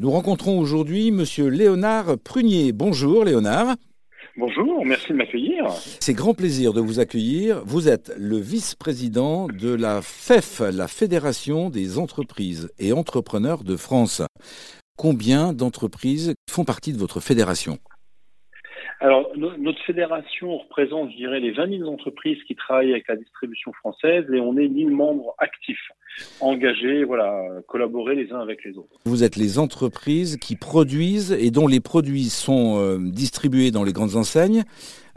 Nous rencontrons aujourd'hui Monsieur Léonard Prunier. Bonjour Léonard. Bonjour, merci de m'accueillir. C'est grand plaisir de vous accueillir. Vous êtes le vice-président de la FEF, la Fédération des entreprises et entrepreneurs de France. Combien d'entreprises font partie de votre fédération? Alors, notre fédération représente, je dirais, les 20 000 entreprises qui travaillent avec la distribution française et on est 1000 membres actifs, engagés, voilà, collaborer les uns avec les autres. Vous êtes les entreprises qui produisent et dont les produits sont euh, distribués dans les grandes enseignes.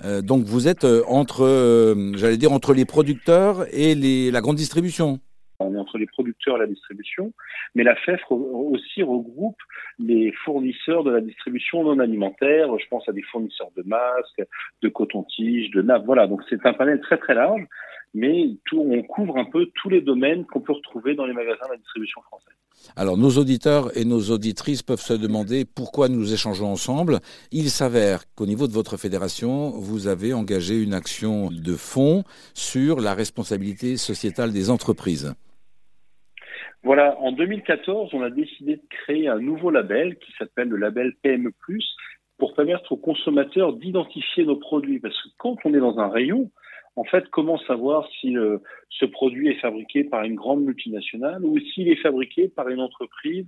Euh, donc, vous êtes euh, entre, j'allais dire, entre les producteurs et la grande distribution on est entre les producteurs et la distribution, mais la FEF aussi regroupe les fournisseurs de la distribution non alimentaire. Je pense à des fournisseurs de masques, de coton-tige, de nappes. Voilà, donc c'est un panel très très large, mais on couvre un peu tous les domaines qu'on peut retrouver dans les magasins de la distribution française. Alors nos auditeurs et nos auditrices peuvent se demander pourquoi nous échangeons ensemble. Il s'avère qu'au niveau de votre fédération, vous avez engagé une action de fonds sur la responsabilité sociétale des entreprises. Voilà, en 2014, on a décidé de créer un nouveau label qui s'appelle le label PME+, pour permettre aux consommateurs d'identifier nos produits. Parce que quand on est dans un rayon, en fait, comment savoir si euh, ce produit est fabriqué par une grande multinationale ou s'il est fabriqué par une entreprise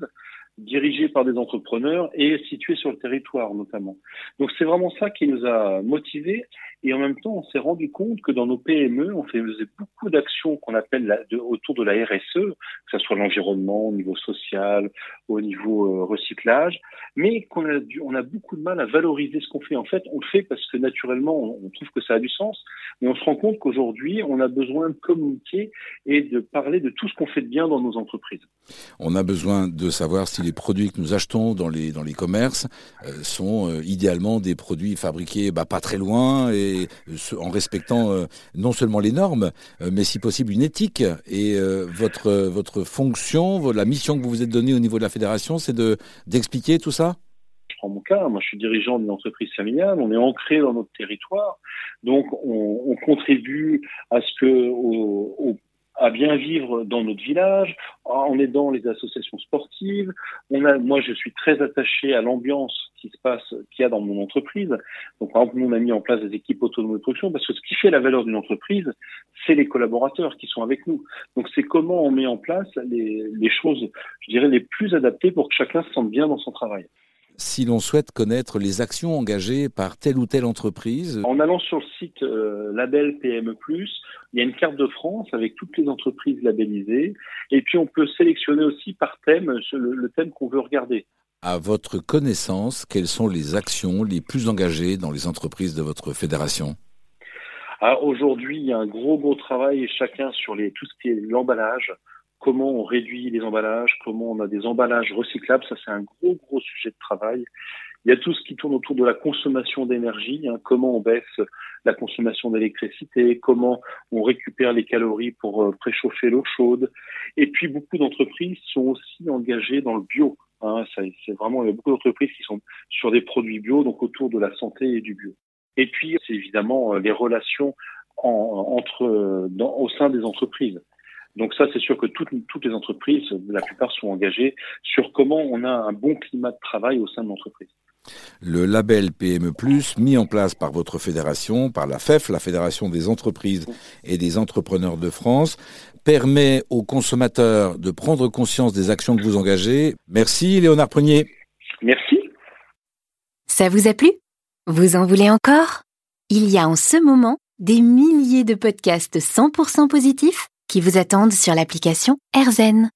dirigée par des entrepreneurs et située sur le territoire notamment. Donc c'est vraiment ça qui nous a motivés et en même temps on s'est rendu compte que dans nos PME on faisait beaucoup d'actions qu'on appelle autour de la RSE, que ce soit l'environnement au niveau social, au niveau euh, recyclage, mais qu'on a, on a beaucoup de mal à valoriser ce qu'on fait. En fait on le fait parce que naturellement on, on trouve que ça a du sens, mais on se rend compte qu'aujourd'hui on a besoin de communiquer et de parler de tout ce qu'on fait de bien dans nos entreprises. On a besoin de savoir si les produits que nous achetons dans les, dans les commerces euh, sont euh, idéalement des produits fabriqués bah, pas très loin et euh, en respectant non seulement les normes, mais si possible une éthique. Et votre, votre fonction, la mission que vous vous êtes donnée au niveau de la fédération, c'est de, d'expliquer tout ça? Je prends mon cas, moi je suis dirigeant d'une entreprise familiale, on est ancré dans notre territoire, donc on, on contribue à ce que à bien vivre dans notre village, en aidant les associations sportives. Moi, je suis très attaché à l'ambiance qui se passe, qu'il y a dans mon entreprise. Donc, par exemple, nous, on a mis en place des équipes autonomes de production parce que ce qui fait la valeur d'une entreprise, c'est les collaborateurs qui sont avec nous. Donc, c'est comment on met en place les, les choses, je dirais, les plus adaptées pour que chacun se sente bien dans son travail si l'on souhaite connaître les actions engagées par telle ou telle entreprise En allant sur le site euh, Label PME+, il y a une carte de France avec toutes les entreprises labellisées. Et puis on peut sélectionner aussi par thème le, le thème qu'on veut regarder. À votre connaissance, quelles sont les actions les plus engagées dans les entreprises de votre fédération? Ah, Aujourd'hui, il y a un gros, gros travail chacun sur tout ce qui est l'emballage, comment on réduit les emballages, comment on a des emballages recyclables, ça c'est un gros gros sujet de travail. Il y a tout ce qui tourne autour de la consommation d'énergie, hein, comment on baisse la consommation d'électricité, comment on récupère les calories pour euh, préchauffer l'eau chaude. Et puis beaucoup d'entreprises sont aussi engagées dans le bio. Hein, c'est vraiment il y a beaucoup d'entreprises qui sont sur des produits bio, donc autour de la santé et du bio. Et puis c'est évidemment euh, les relations entre au sein des entreprises. Donc ça, c'est sûr que toutes les entreprises, la plupart sont engagées sur comment on a un bon climat de travail au sein de l'entreprise. Le label PME+, mis en place par votre fédération, par la FEF, la Fédération des entreprises et des entrepreneurs de France, permet aux consommateurs de prendre conscience des actions que vous engagez. Merci Léonard Prunier. Merci. Ça vous a plu? Vous en voulez encore? Il y a en ce moment des milliers de podcasts 100% positifs qui vous attendent sur l'application AirZen.